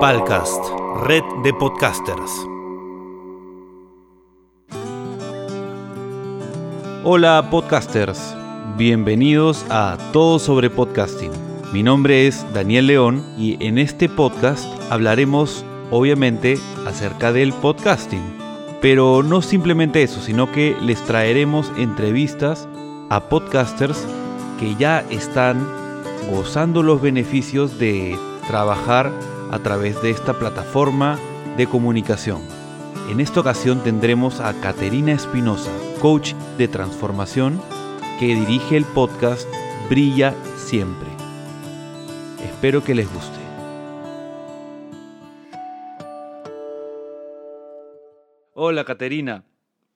Palcast, red de podcasters. Hola podcasters, bienvenidos a Todo sobre Podcasting. Mi nombre es Daniel León y en este podcast hablaremos obviamente acerca del podcasting. Pero no simplemente eso, sino que les traeremos entrevistas a podcasters que ya están gozando los beneficios de trabajar a través de esta plataforma de comunicación. En esta ocasión tendremos a Caterina Espinosa, coach de transformación, que dirige el podcast Brilla Siempre. Espero que les guste. Hola Caterina,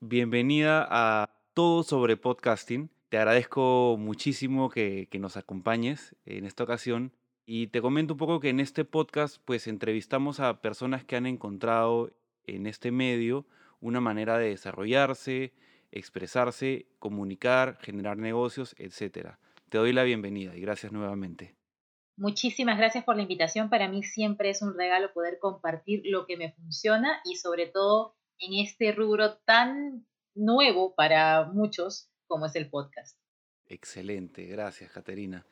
bienvenida a Todo sobre Podcasting. Te agradezco muchísimo que, que nos acompañes en esta ocasión y te comento un poco que en este podcast pues entrevistamos a personas que han encontrado en este medio una manera de desarrollarse, expresarse, comunicar, generar negocios, etc. Te doy la bienvenida y gracias nuevamente. Muchísimas gracias por la invitación. Para mí siempre es un regalo poder compartir lo que me funciona y sobre todo en este rubro tan nuevo para muchos como es el podcast. Excelente, gracias Caterina.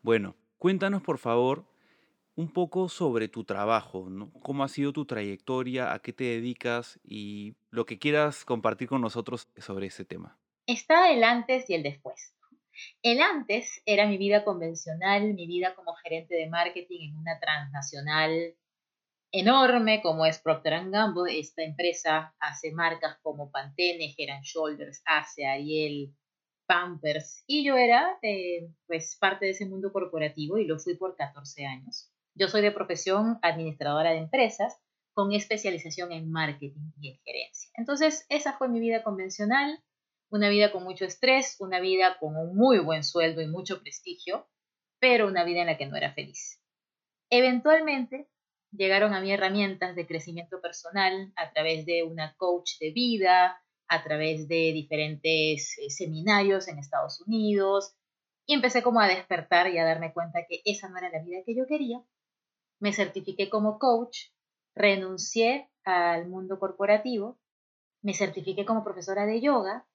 Bueno, Cuéntanos, por favor, un poco sobre tu trabajo, cómo ha sido tu trayectoria, a qué te dedicas y lo que quieras compartir con nosotros sobre ese tema. Está el antes y el después. El antes era mi vida convencional, mi vida como gerente de marketing en una transnacional enorme como es Procter Gamble. Esta empresa hace marcas como Pantene, Head Shoulders, Ace, Ariel, Pampers. Y yo era eh, pues parte de ese mundo corporativo y lo fui por 14 años. Yo soy de profesión administradora de empresas con especialización en marketing y en gerencia. Entonces, esa fue mi vida convencional, una vida con mucho estrés, una vida con un muy buen sueldo y mucho prestigio, pero una vida en la que no era feliz. Eventualmente llegaron a mí herramientas de crecimiento personal a través de una coach de vida, a través de diferentes eh, seminarios en Estados Unidos y empecé como a despertar y a darme cuenta que esa no era la vida que yo quería. Me certifiqué como coach, renuncié al mundo corporativo, me certifiqué como profesora de yoga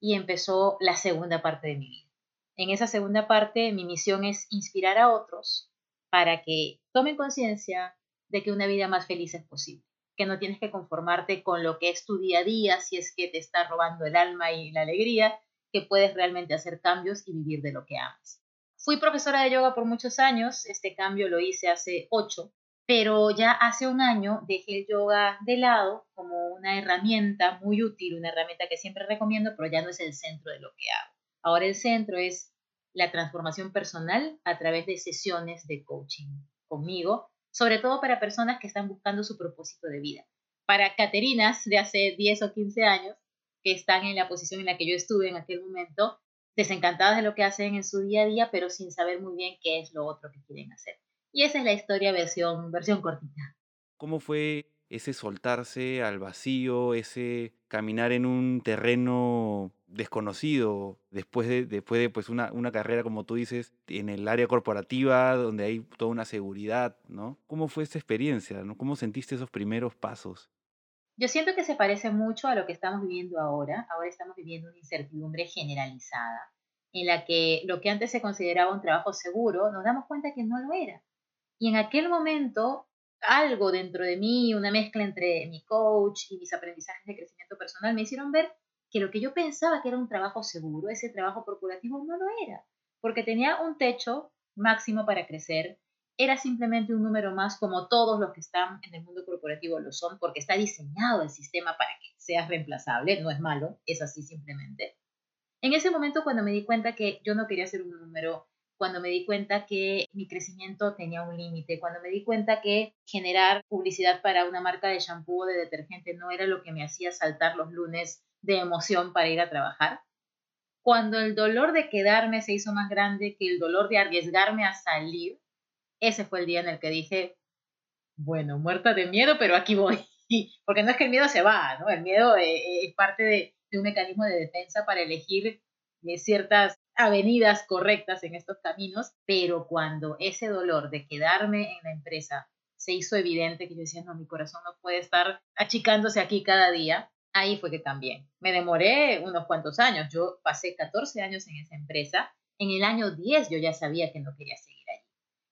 y empezó la segunda parte de mi vida. En esa segunda parte mi misión es inspirar a otros para que tomen conciencia de que una vida más feliz es posible que no tienes que conformarte con lo que es tu día a día, si es que te está robando el alma y la alegría, que puedes realmente hacer cambios y vivir de lo que amas. Fui profesora de yoga por muchos años, este cambio lo hice hace ocho, pero ya hace un año dejé el yoga de lado como una herramienta muy útil, una herramienta que siempre recomiendo, pero ya no es el centro de lo que hago. Ahora el centro es la transformación personal a través de sesiones de coaching conmigo sobre todo para personas que están buscando su propósito de vida. Para Caterinas de hace 10 o 15 años, que están en la posición en la que yo estuve en aquel momento, desencantadas de lo que hacen en su día a día, pero sin saber muy bien qué es lo otro que quieren hacer. Y esa es la historia versión, versión cortita. ¿Cómo fue ese soltarse al vacío, ese caminar en un terreno desconocido después de, después de pues una, una, carrera, como tú dices, en el área corporativa, donde hay toda una seguridad, ¿no? ¿Cómo fue esa experiencia? ¿no? ¿Cómo sentiste esos primeros pasos? Yo siento que se parece mucho a lo que estamos viviendo ahora. Ahora estamos viviendo una incertidumbre generalizada, en la que lo que antes se consideraba un trabajo seguro, nos damos cuenta que no lo era. Y en aquel momento algo dentro de mí, una mezcla entre mi coach y mis aprendizajes de crecimiento personal, me hicieron ver que lo que yo pensaba que era un trabajo seguro, ese trabajo corporativo, no lo era, porque tenía un techo máximo para crecer, era simplemente un número más como todos los que están en el mundo corporativo lo son, porque está diseñado el sistema para que seas reemplazable, no es malo, es así simplemente. En ese momento cuando me di cuenta que yo no quería ser un número cuando me di cuenta que mi crecimiento tenía un límite, cuando me di cuenta que generar publicidad para una marca de shampoo o de detergente no era lo que me hacía saltar los lunes de emoción para ir a trabajar, cuando el dolor de quedarme se hizo más grande que el dolor de arriesgarme a salir, ese fue el día en el que dije, bueno, muerta de miedo, pero aquí voy. Porque no es que el miedo se va, ¿no? El miedo eh, eh, es parte de, un mecanismo de defensa para elegir eh, ciertas avenidas correctas en estos caminos, pero cuando ese dolor de quedarme en la empresa se hizo evidente que yo decía, no, mi corazón no puede estar achicándose aquí cada día, ahí fue que cambié. Me demoré unos cuantos años, yo pasé 14 años en esa empresa, en el año 10 yo ya sabía que no quería seguir allí,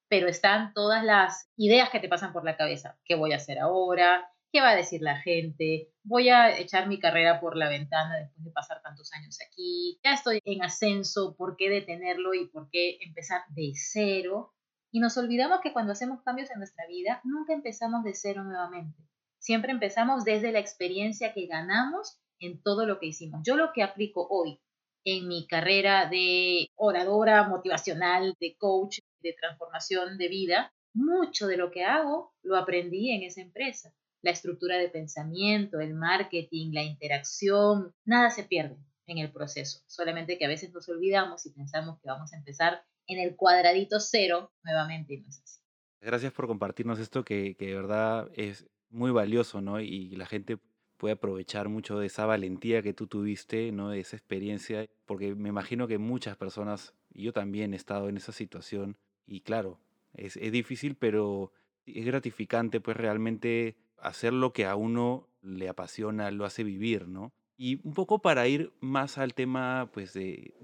pero están todas las ideas que te pasan por la cabeza, ¿qué voy a hacer ahora? ¿Qué va a decir la gente? Voy a echar mi carrera por la ventana después de pasar tantos años aquí. Ya estoy en ascenso, ¿por qué detenerlo y por qué empezar de cero? Y nos olvidamos que cuando hacemos cambios en nuestra vida, nunca empezamos de cero nuevamente. Siempre empezamos desde la experiencia que ganamos en todo lo que hicimos. Yo lo que aplico hoy en mi carrera de oradora motivacional, de coach, de transformación de vida, mucho de lo que hago lo aprendí en esa empresa la estructura de pensamiento, el marketing, la interacción, nada se pierde en el proceso, solamente que a veces nos olvidamos y pensamos que vamos a empezar en el cuadradito cero nuevamente y no es así. Gracias por compartirnos esto que, de verdad es muy valioso, ¿no? Y la gente puede aprovechar mucho de esa valentía que tú tuviste, ¿no? De esa experiencia, porque me imagino que muchas personas, yo también he estado en esa situación, y claro, es, es difícil, pero es gratificante, pues realmente hacer lo que a uno le apasiona, lo hace vivir, ¿no? Y un poco para ir más al tema, pues, de,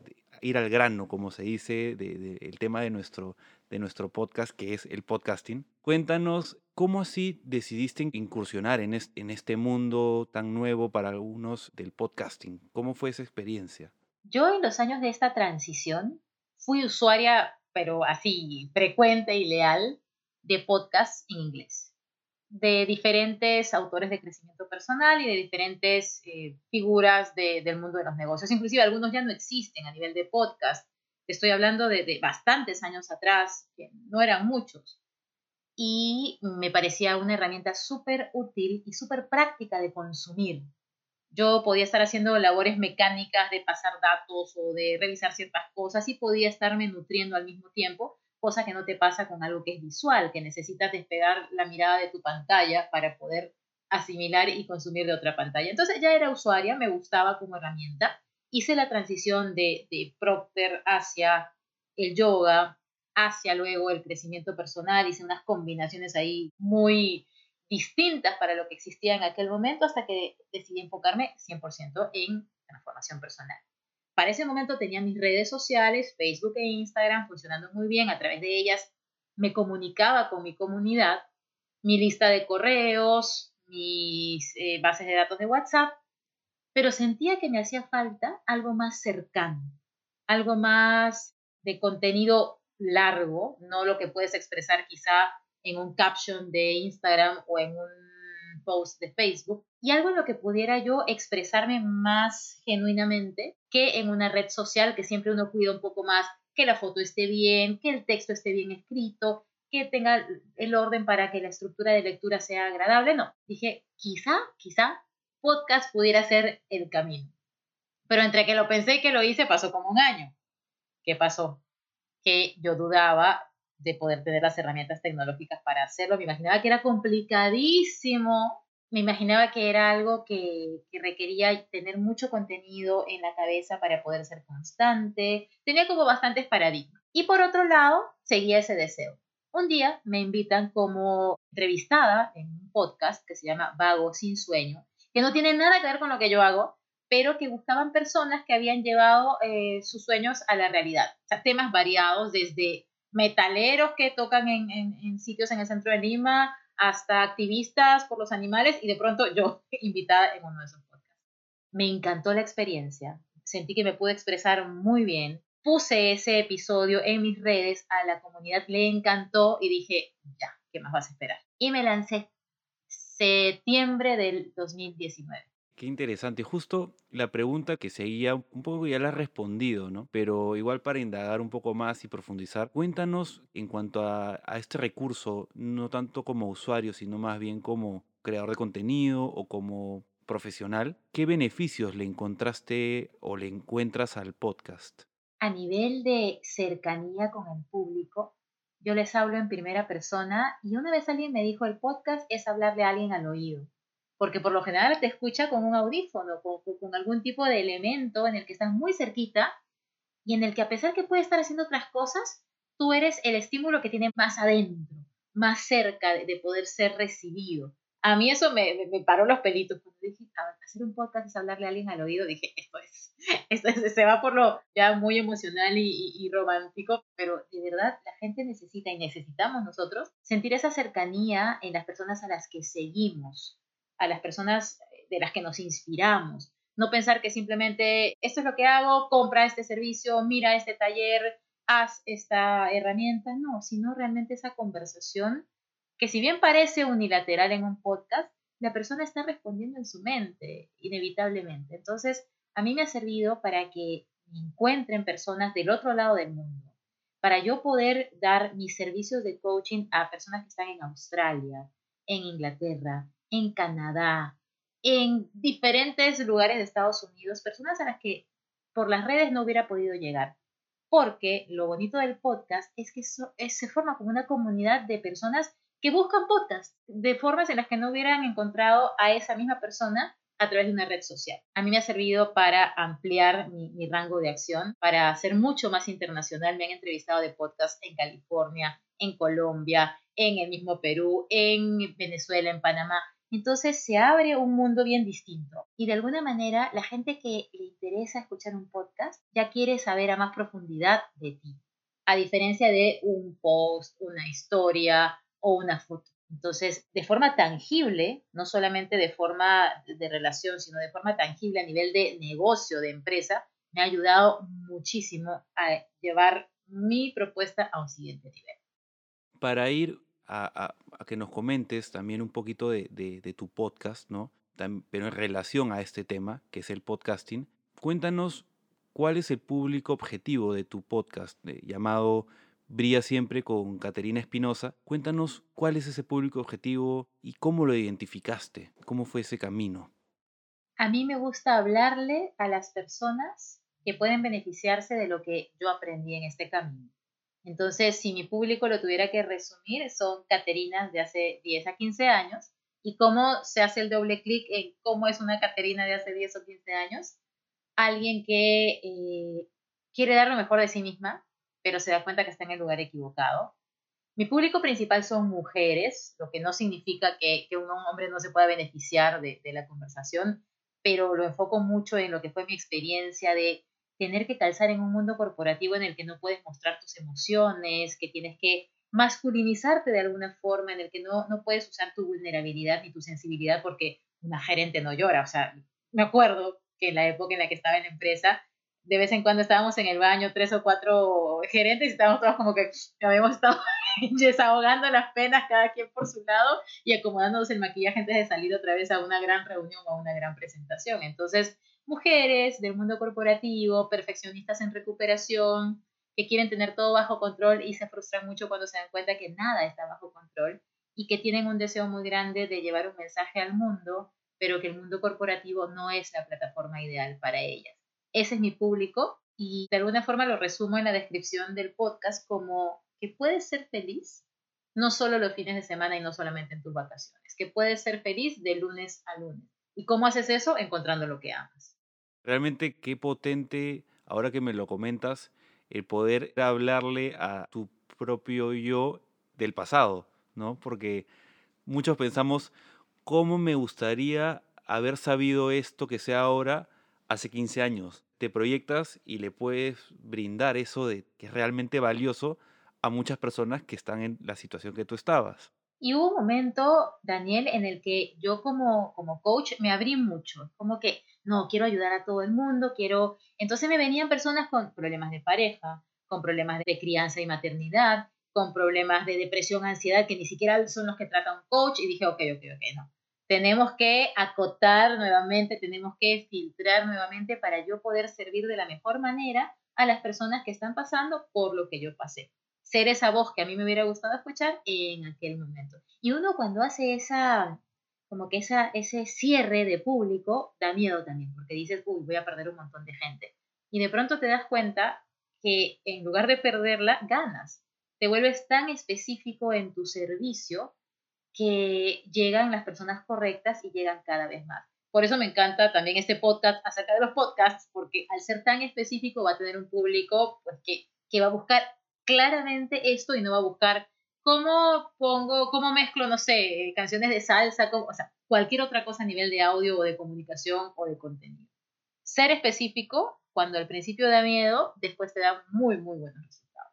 ir al grano, como se dice, del el tema de nuestro, de nuestro podcast, que es el podcasting. Cuéntanos cómo así decidiste incursionar en este, mundo tan nuevo para algunos del podcasting. ¿Cómo fue esa experiencia? Yo en los años de esta transición fui usuaria, pero así frecuente y leal, de podcasts en inglés de diferentes autores de crecimiento personal y de diferentes eh, figuras del mundo de los negocios. Inclusive algunos ya no existen a nivel de podcast. Estoy hablando de, de bastantes años atrás, que no eran muchos. Y me parecía una herramienta súper útil y súper práctica de consumir. Yo podía estar haciendo labores mecánicas de pasar datos o de revisar ciertas cosas y podía estarme nutriendo al mismo tiempo cosa que no te pasa con algo que es visual, que necesitas despegar la mirada de tu pantalla para poder asimilar y consumir de otra pantalla. Entonces ya era usuaria, me gustaba como herramienta. Hice la transición de, de Procter hacia el yoga, hacia luego el crecimiento personal, hice unas combinaciones ahí muy distintas para lo que existía en aquel momento hasta que decidí enfocarme 100% en transformación personal. Para ese momento tenía mis redes sociales, Facebook e Instagram, funcionando muy bien. A través de ellas me comunicaba con mi comunidad, mi lista de correos, mis eh, bases de datos de WhatsApp, pero sentía que me hacía falta algo más cercano, algo más de contenido largo, no lo que puedes expresar quizá en un caption de Instagram o en un post de Facebook y algo en lo que pudiera yo expresarme más genuinamente que en una red social que siempre uno cuida un poco más que la foto esté bien, que el texto esté bien escrito, que tenga el orden para que la estructura de lectura sea agradable. No, dije, quizá, quizá podcast pudiera ser el camino. Pero entre que lo pensé y que lo hice pasó como un año. ¿Qué pasó? Que yo dudaba de poder tener las herramientas tecnológicas para hacerlo. Me imaginaba que era complicadísimo, me imaginaba que era algo que, que, requería tener mucho contenido en la cabeza para poder ser constante. Tenía como bastantes paradigmas. Y por otro lado, seguía ese deseo. Un día me invitan como entrevistada en un podcast que se llama Vago sin sueño, que no tiene nada que ver con lo que yo hago, pero que buscaban personas que habían llevado eh, sus sueños a la realidad. O sea, temas variados desde metaleros que tocan en, sitios en el centro de Lima, hasta activistas por los animales y de pronto yo invitada en uno de esos podcasts. Me encantó la experiencia, sentí que me pude expresar muy bien, puse ese episodio en mis redes, a la comunidad le encantó y dije, ya, ¿qué más vas a esperar? Y me lancé septiembre del 2019. Qué interesante. Justo la pregunta que seguía, un poco ya la has respondido, ¿no? Pero igual para indagar un poco más y profundizar, cuéntanos en cuanto a, a este recurso, no tanto como usuario, sino más bien como creador de contenido o como profesional, ¿qué beneficios le encontraste o le encuentras al podcast? A nivel de cercanía con el público, yo les hablo en primera persona y una vez alguien me dijo, el podcast es hablarle a alguien al oído porque por lo general te escucha con un audífono, con, con, algún tipo de elemento en el que estás muy cerquita y en el que a pesar que puede estar haciendo otras cosas, tú eres el estímulo que tiene más adentro. más cerca de, poder ser recibido. A mí eso me, me, paró los pelitos. Cuando dije, hacer un podcast es hablarle a alguien al oído, dije, esto es, esto es, se va por lo ya muy emocional y, y romántico, pero de verdad la gente necesita y necesitamos nosotros sentir esa cercanía en las personas a las que seguimos, a las personas de las que nos inspiramos. No pensar que simplemente esto es lo que hago, compra este servicio, mira este taller, haz esta herramienta, no, sino realmente esa conversación que si bien parece unilateral en un podcast, la persona está respondiendo en su mente, inevitablemente. Entonces, a mí me ha servido para que me encuentren personas del otro lado del mundo, para yo poder dar mis servicios de coaching a personas que están en Australia, en Inglaterra, en Canadá, en diferentes lugares de Estados Unidos, personas a las que por las redes no hubiera podido llegar. Porque lo bonito del podcast es que se forma como una comunidad de personas que buscan podcast de formas en las que no hubieran encontrado a esa misma persona a través de una red social. A mí me ha servido para ampliar mi, mi, rango de acción, para ser mucho más internacional. Me han entrevistado de podcast en California, en Colombia, en el mismo Perú, en Venezuela, en Panamá. Entonces se abre un mundo bien distinto y de alguna manera la gente que le interesa escuchar un podcast ya quiere saber a más profundidad de ti, a diferencia de un post, una historia o una foto. Entonces, de forma tangible, no solamente de forma de relación, sino de forma tangible a nivel de negocio, de empresa, me ha ayudado muchísimo a llevar mi propuesta a un siguiente nivel. Para ir a, que nos comentes también un poquito de, tu podcast, ¿no? pero en relación a este tema, que es el podcasting, cuéntanos cuál es el público objetivo de tu podcast llamado Brilla Siempre con Caterina Espinosa. Cuéntanos cuál es ese público objetivo y cómo lo identificaste, cómo fue ese camino. A mí me gusta hablarle a las personas que pueden beneficiarse de lo que yo aprendí en este camino. Entonces, si mi público lo tuviera que resumir, son Caterinas de hace 10 a 15 años. ¿Y cómo se hace el doble clic en cómo es una Caterina de hace 10 o 15 años? Alguien que eh, quiere dar lo mejor de sí misma, pero se da cuenta que está en el lugar equivocado. Mi público principal son mujeres, lo que no significa que, un hombre no se pueda beneficiar de la conversación, pero lo enfoco mucho en lo que fue mi experiencia de tener que calzar en un mundo corporativo en el que no puedes mostrar tus emociones, que tienes que masculinizarte de alguna forma, en el que no, no puedes usar tu vulnerabilidad ni tu sensibilidad porque una gerente no llora. O sea, me acuerdo que en la época en la que estaba en la empresa, de vez en cuando estábamos en el baño, tres o cuatro gerentes, y estábamos todos como que habíamos estado desahogando las penas, cada quien por su lado, y acomodándonos el maquillaje antes de salir otra vez a una gran reunión o a una gran presentación. Entonces, mujeres del mundo corporativo, perfeccionistas en recuperación, que quieren tener todo bajo control y se frustran mucho cuando se dan cuenta que nada está bajo control y que tienen un deseo muy grande de llevar un mensaje al mundo, pero que el mundo corporativo no es la plataforma ideal para ellas. Ese es mi público y de alguna forma lo resumo en la descripción del podcast como que puedes ser feliz no solo los fines de semana y no solamente en tus vacaciones, que puedes ser feliz de lunes a lunes. ¿Y cómo haces eso? Encontrando lo que amas. Realmente qué potente, ahora que me lo comentas, el poder hablarle a tu propio yo del pasado, ¿no? Porque muchos pensamos, ¿cómo me gustaría haber sabido esto que sea ahora hace 15 años? Te proyectas y le puedes brindar eso de que es realmente valioso a muchas personas que están en la situación que tú estabas. Y hubo un momento, Daniel, en el que yo como, como coach me abrí mucho, como que no, quiero ayudar a todo el mundo, quiero... Entonces me venían personas con problemas de pareja, con problemas de crianza y maternidad, con problemas de depresión, ansiedad, que ni siquiera son los que trata un coach, y dije, ok, ok, ok, no. Tenemos que acotar nuevamente, tenemos que filtrar nuevamente para yo poder servir de la mejor manera a las personas que están pasando por lo que yo pasé. Ser esa voz que a mí me hubiera gustado escuchar en aquel momento. Y uno cuando hace esa, como que esa, ese cierre de público da miedo también, porque dices, uy, voy a perder un montón de gente. Y de pronto te das cuenta que en lugar de perderla, ganas. Te vuelves tan específico en tu servicio que llegan las personas correctas y llegan cada vez más. Por eso me encanta también este podcast acerca de los podcasts, porque al ser tan específico va a tener un público pues, que, que va a buscar claramente esto y no va a buscar ¿Cómo pongo, cómo mezclo, no sé, canciones de salsa, o sea, cualquier otra cosa a nivel de audio o de comunicación o de contenido? Ser específico, cuando al principio da miedo, después te da muy, muy buenos resultados.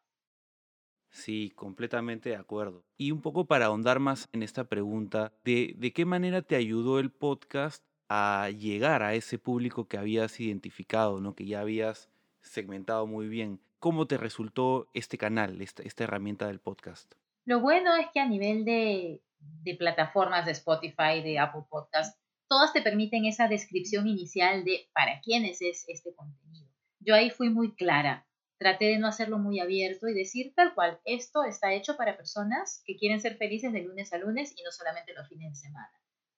Sí, completamente de acuerdo. Y un poco para ahondar más en esta pregunta, ¿de, de qué manera te ayudó el podcast a llegar a ese público que habías identificado, ¿no? que ya habías segmentado muy bien? ¿Cómo te resultó este canal, esta, esta herramienta del podcast? Lo bueno es que a nivel de, de plataformas de Spotify, de Apple Podcast, todas te permiten esa descripción inicial de para quiénes es este contenido. Yo ahí fui muy clara. Traté de no hacerlo muy abierto y decir tal cual, esto está hecho para personas que quieren ser felices de lunes a lunes y no solamente los fines de semana.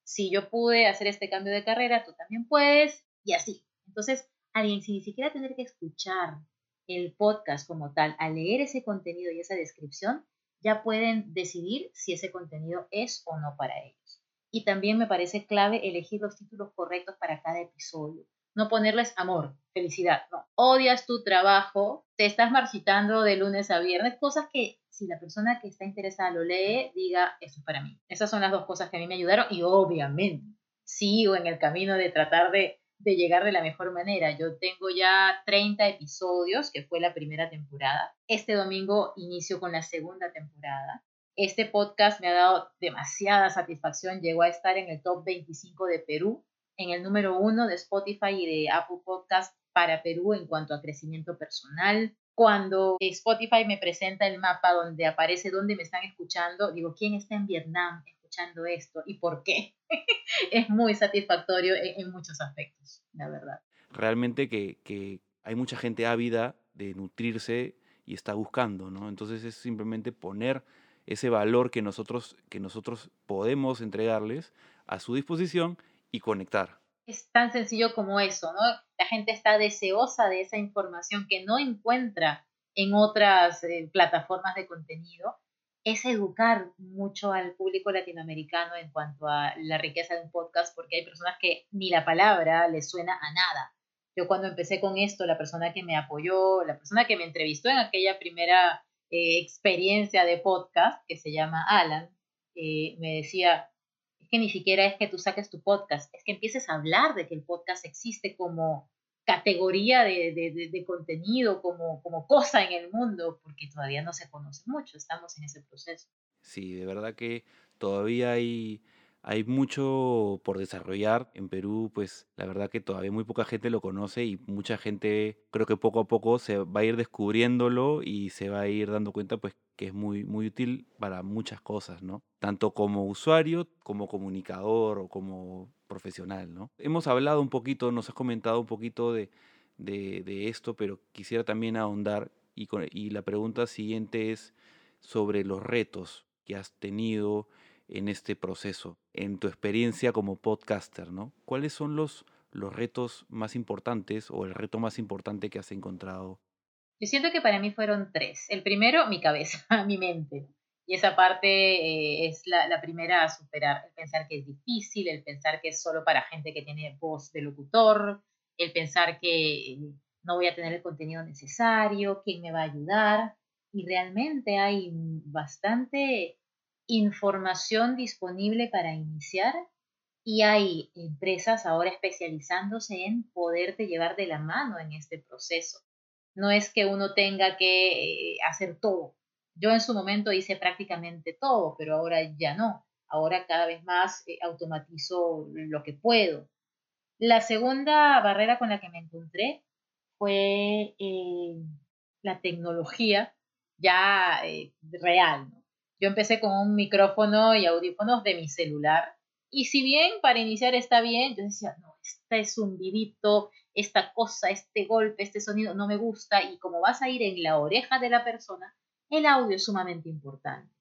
Si yo pude hacer este cambio de carrera, tú también puedes y así. Entonces, alguien sin ni siquiera tener que escuchar el podcast como tal, al leer ese contenido y esa descripción, ya pueden decidir si ese contenido es o no para ellos. Y también me parece clave elegir los títulos correctos para cada episodio. No ponerles amor, felicidad, no. Odias tu trabajo, te estás marchitando de lunes a viernes, cosas que si la persona que está interesada lo lee, diga, eso es para mí. Esas son las dos cosas que a mí me ayudaron y obviamente sigo en el camino de tratar de de llegar de la mejor manera. Yo tengo ya 30 episodios, que fue la primera temporada. Este domingo inicio con la segunda temporada. Este podcast me ha dado demasiada satisfacción. Llegó a estar en el top 25 de Perú, en el número uno de Spotify y de Apple Podcast para Perú en cuanto a crecimiento personal. Cuando Spotify me presenta el mapa donde aparece dónde me están escuchando, digo, ¿quién está en Vietnam? escuchando esto y por qué. Es muy satisfactorio en, muchos aspectos, la verdad. Realmente que, que hay mucha gente ávida de nutrirse y está buscando, ¿no? Entonces es simplemente poner ese valor que nosotros, que nosotros podemos entregarles a su disposición y conectar. Es tan sencillo como eso, ¿no? La gente está deseosa de esa información que no encuentra en otras eh, plataformas de contenido es educar mucho al público latinoamericano en cuanto a la riqueza de un podcast, porque hay personas que ni la palabra les suena a nada. Yo cuando empecé con esto, la persona que me apoyó, la persona que me entrevistó en aquella primera eh, experiencia de podcast, que se llama Alan, eh, me decía, es que ni siquiera es que tú saques tu podcast, es que empieces a hablar de que el podcast existe como categoría de, contenido, como, como cosa en el mundo, porque todavía no se conoce mucho, estamos en ese proceso. Sí, de verdad que todavía hay, hay mucho por desarrollar. En Perú, pues la verdad que todavía muy poca gente lo conoce y mucha gente creo que poco a poco se va a ir descubriéndolo y se va a ir dando cuenta pues que es muy, muy útil para muchas cosas, ¿no? Tanto como usuario, como comunicador o como profesional, ¿no? Hemos hablado un poquito, nos has comentado un poquito de, de, esto, pero quisiera también ahondar y, y la pregunta siguiente es sobre los retos que has tenido en este proceso, en tu experiencia como podcaster, ¿no? ¿Cuáles son los, los retos más importantes o el reto más importante que has encontrado? Yo siento que para mí fueron tres. El primero, mi cabeza, mi mente. Y esa parte eh, es la, la, primera a superar, el pensar que es difícil, el pensar que es solo para gente que tiene voz de locutor, el pensar que eh, no voy a tener el contenido necesario, quién me va a ayudar. Y realmente hay bastante información disponible para iniciar y hay empresas ahora especializándose en poderte llevar de la mano en este proceso. No es que uno tenga que eh, hacer todo, yo en su momento hice prácticamente todo, pero ahora ya no. Ahora cada vez más eh, automatizo lo que puedo. La segunda barrera con la que me encontré fue eh, la tecnología ya eh, real. Yo empecé con un micrófono y audífonos de mi celular y si bien para iniciar está bien, yo decía, no, este zumbidito, esta cosa, este golpe, este sonido no me gusta y como vas a ir en la oreja de la persona, el audio es sumamente importante.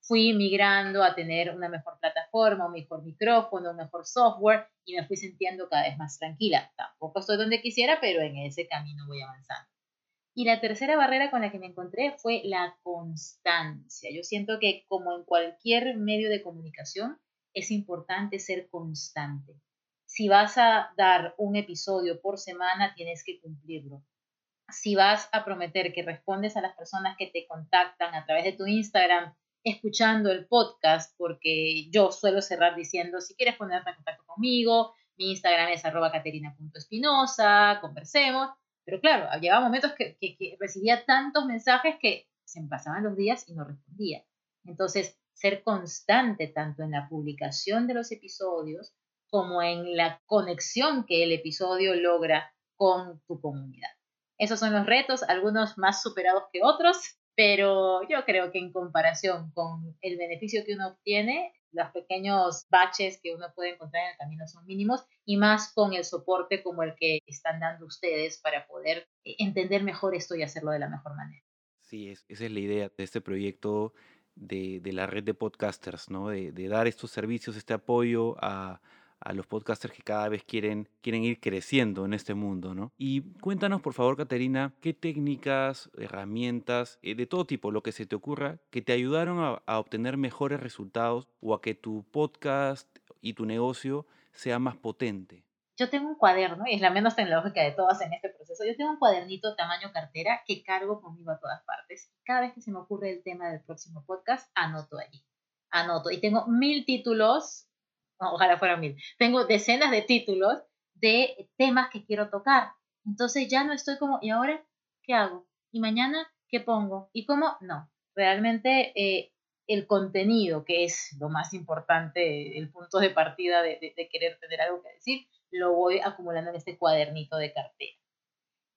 Fui migrando a tener una mejor plataforma, un mejor micrófono, un mejor software y me fui sintiendo cada vez más tranquila. Tampoco estoy donde quisiera, pero en ese camino voy avanzando. Y la tercera barrera con la que me encontré fue la constancia. Yo siento que como en cualquier medio de comunicación, es importante ser constante. Si vas a dar un episodio por semana, tienes que cumplirlo si vas a prometer que respondes a las personas que te contactan a través de tu Instagram escuchando el podcast, porque yo suelo cerrar diciendo, si quieres ponerte en contacto conmigo, mi Instagram es arroba caterina.espinosa, conversemos. Pero claro, llegaba momentos que, recibía tantos mensajes que se pasaban los días y no respondía. Entonces, ser constante tanto en la publicación de los episodios como en la conexión que el episodio logra con tu comunidad. Esos son los retos, algunos más superados que otros, pero yo creo que en comparación con el beneficio que uno obtiene, los pequeños baches que uno puede encontrar en el camino son mínimos y más con el soporte como el que están dando ustedes para poder eh, entender mejor esto y hacerlo de la mejor manera. Sí, esa es la idea de este proyecto de, la red de podcasters, ¿no? de dar estos servicios, este apoyo a, a los podcasters que cada vez quieren, quieren ir creciendo en este mundo, ¿no? Y cuéntanos, por favor, Caterina, qué técnicas, herramientas, eh, de todo tipo, lo que se te ocurra, que te ayudaron a, obtener mejores resultados o a que tu podcast y tu negocio sea más potente. Yo tengo un cuaderno, y es la menos tecnológica de todas en este proceso. Yo tengo un cuadernito tamaño cartera que cargo conmigo a todas partes. Cada vez que se me ocurre el tema del próximo podcast, anoto allí. Anoto. Y tengo mil títulos ojalá fueran mil. Tengo decenas de títulos de temas que quiero tocar. Entonces ya no estoy como, ¿y ahora qué hago? ¿Y mañana qué pongo? ¿Y cómo? No. Realmente eh, el contenido, que es lo más importante, el punto de partida de, de querer tener algo que decir, lo voy acumulando en este cuadernito de cartera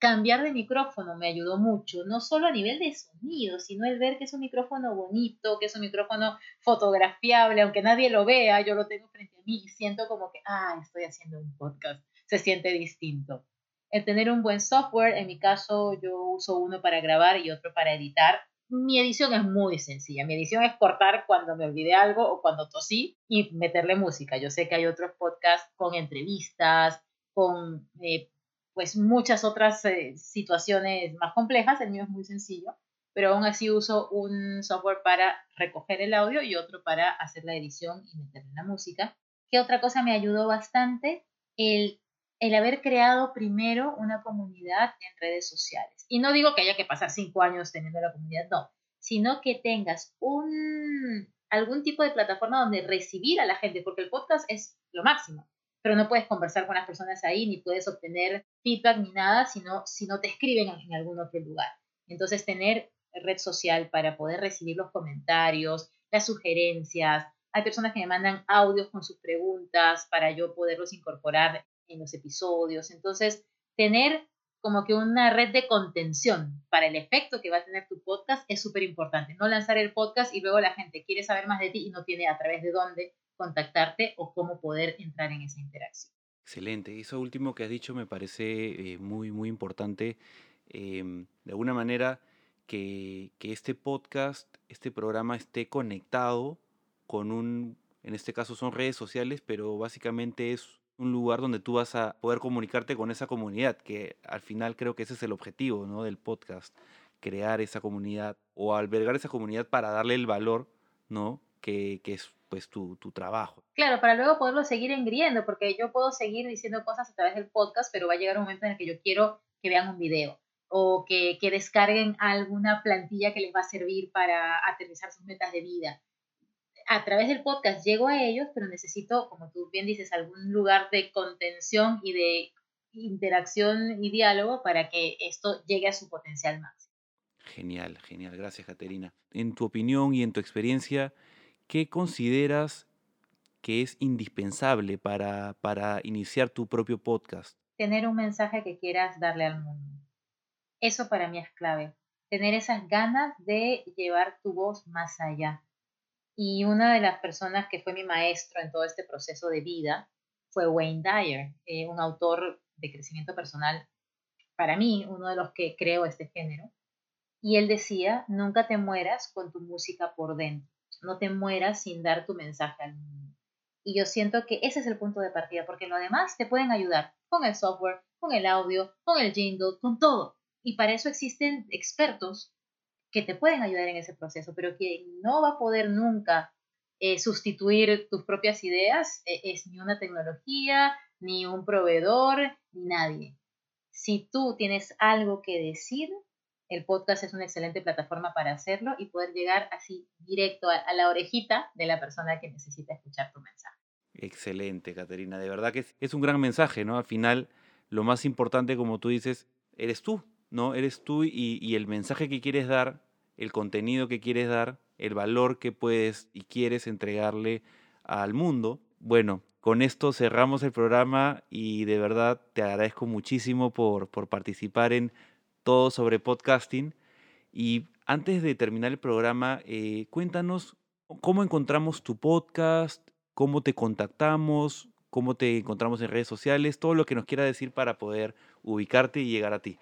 cambiar de micrófono me ayudó mucho, no solo a nivel de sonido, sino el ver que es un micrófono bonito, que es un micrófono fotografiable, aunque nadie lo vea, yo lo tengo frente a mí y siento como que, ah, estoy haciendo un podcast, se siente distinto. El tener un buen software, en mi caso yo uso uno para grabar y otro para editar. Mi edición es muy sencilla, mi edición es cortar cuando me olvidé algo o cuando tosí y meterle música. Yo sé que hay otros podcasts con entrevistas, con eh, pues muchas otras eh, situaciones más complejas, el mío es muy sencillo, pero aún así uso un software para recoger el audio y otro para hacer la edición y meterle la música. ¿Qué otra cosa me ayudó bastante? El, el haber creado primero una comunidad en redes sociales. Y no digo que haya que pasar cinco años teniendo la comunidad, no, sino que tengas un, algún tipo de plataforma donde recibir a la gente, porque el podcast es lo máximo pero no puedes conversar con las personas ahí, ni puedes obtener feedback ni nada, sino si no te escriben en algún otro lugar. Entonces, tener red social para poder recibir los comentarios, las sugerencias. Hay personas que me mandan audios con sus preguntas para yo poderlos incorporar en los episodios. Entonces, tener como que una red de contención para el efecto que va a tener tu podcast es súper importante. No lanzar el podcast y luego la gente quiere saber más de ti y no tiene a través de dónde contactarte o cómo poder entrar en esa interacción. Excelente. Eso último que has dicho me parece eh, muy, muy importante. Em, de alguna manera, que, que, este podcast, este programa esté conectado con un, en este caso son redes sociales, pero básicamente es un lugar donde tú vas a poder comunicarte con esa comunidad, que al final creo que ese es el objetivo ¿no? del podcast, crear esa comunidad o albergar esa comunidad para darle el valor ¿no? Que, que es pues tu, tu, trabajo. Claro, para luego poderlo seguir engriendo, porque yo puedo seguir diciendo cosas a través del podcast, pero va a llegar un momento en el que yo quiero que vean un video o que, que descarguen alguna plantilla que les va a servir para aterrizar sus metas de vida. A través del podcast llego a ellos, pero necesito, como tú bien dices, algún lugar de contención y de interacción y diálogo para que esto llegue a su potencial máximo. Genial, genial. Gracias, Caterina. En tu opinión y en tu experiencia, ¿qué consideras que es indispensable para, para iniciar tu propio podcast? Tener un mensaje que quieras darle al mundo. Eso para mí es clave. Tener esas ganas de llevar tu voz más allá. Y una de las personas que fue mi maestro en todo este proceso de vida fue Wayne Dyer, eh, un autor de crecimiento personal, para mí, uno de los que creo este género. Y él decía, nunca te mueras con tu música por dentro no te mueras sin dar tu mensaje al mundo. Y yo siento que ese es el punto de partida, porque lo demás te pueden ayudar con el software, con el audio, con el jingle, con todo. Y para eso existen expertos que te pueden ayudar en ese proceso, pero que no va a poder nunca eh, sustituir tus propias ideas, eh, es ni una tecnología, ni un proveedor, ni nadie. Si tú tienes algo que decir, el podcast es una excelente plataforma para hacerlo y poder llegar así directo a, la orejita de la persona que necesita escuchar tu mensaje. Excelente, Caterina. De verdad que es, un gran mensaje, ¿no? Al final, lo más importante, como tú dices, eres tú, ¿no? Eres tú y, el mensaje que quieres dar, el contenido que quieres dar, el valor que puedes y quieres entregarle al mundo. Bueno, con esto cerramos el programa y de verdad te agradezco muchísimo por participar en todo sobre podcasting. Y antes de terminar el programa, eh, cuéntanos cómo encontramos tu podcast, cómo te contactamos, cómo te encontramos en redes sociales, todo lo que nos quiera decir para poder ubicarte y llegar a ti.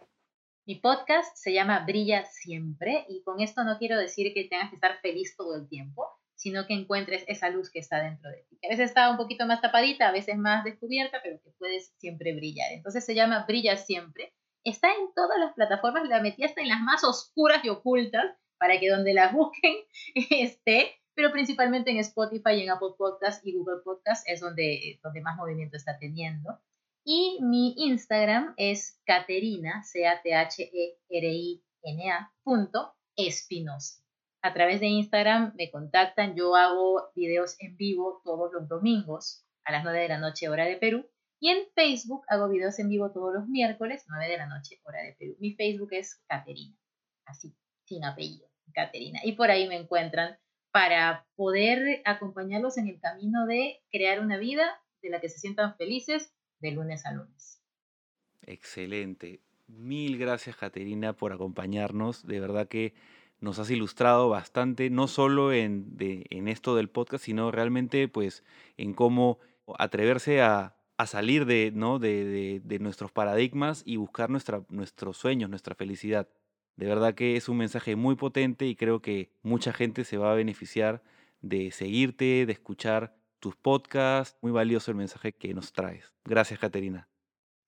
Mi podcast se llama Brilla Siempre y con esto no quiero decir que tengas que estar feliz todo el tiempo, sino que encuentres esa luz que está dentro de ti. A veces está un poquito más tapadita, a veces más descubierta, pero que puedes siempre brillar. Entonces se llama Brilla Siempre Está en todas las plataformas, la metí hasta en las más oscuras y ocultas para que donde la busquen esté, pero principalmente en Spotify, en Apple Podcasts y Google Podcasts es donde, donde más movimiento está teniendo. Y mi Instagram es Caterina, C-A-T-H-E-R-I-N-A, punto, Espinosa. A través de Instagram me contactan, yo hago videos en vivo todos los domingos a las 9 de la noche hora de Perú y en Facebook hago videos en vivo todos los miércoles, 9 de la noche, hora de Perú. Mi Facebook es Caterina, así, sin apellido, Caterina. Y por ahí me encuentran para poder acompañarlos en el camino de crear una vida de la que se sientan felices de lunes a lunes. Excelente. Mil gracias, Caterina, por acompañarnos. De verdad que nos has ilustrado bastante, no solo en, en esto del podcast, sino realmente pues en cómo atreverse a, a salir de, ¿no? de, nuestros paradigmas y buscar nuestra, nuestros sueños, nuestra felicidad. De verdad que es un mensaje muy potente y creo que mucha gente se va a beneficiar de seguirte, de escuchar tus podcasts. Muy valioso el mensaje que nos traes. Gracias, Caterina.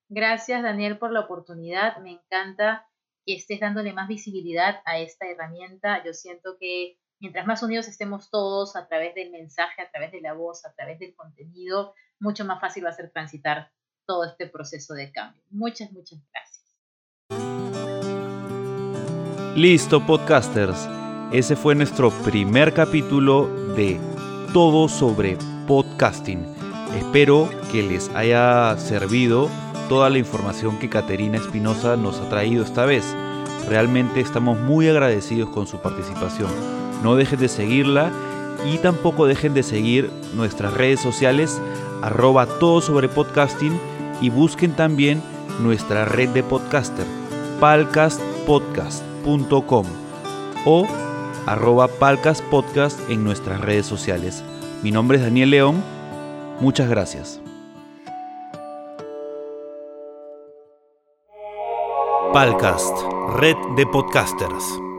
Gracias, Daniel, por la oportunidad. Me encanta que estés dándole más visibilidad a esta herramienta. Yo siento que mientras más unidos estemos todos a través del mensaje, a través de la voz, a través del contenido, mucho más fácil va a ser transitar todo este proceso de cambio. Muchas, muchas gracias. Listo, podcasters. Ese fue nuestro primer capítulo de Todo sobre podcasting. Espero que les haya servido toda la información que Caterina Espinosa nos ha traído esta vez. Realmente estamos muy agradecidos con su participación. No dejen de seguirla y tampoco dejen de seguir nuestras redes sociales arroba todo sobre podcasting y busquen también nuestra red de podcaster palcastpodcast.com o arroba palcastpodcast en nuestras redes sociales. Mi nombre es Daniel León, muchas gracias. Palcast, red de podcasters.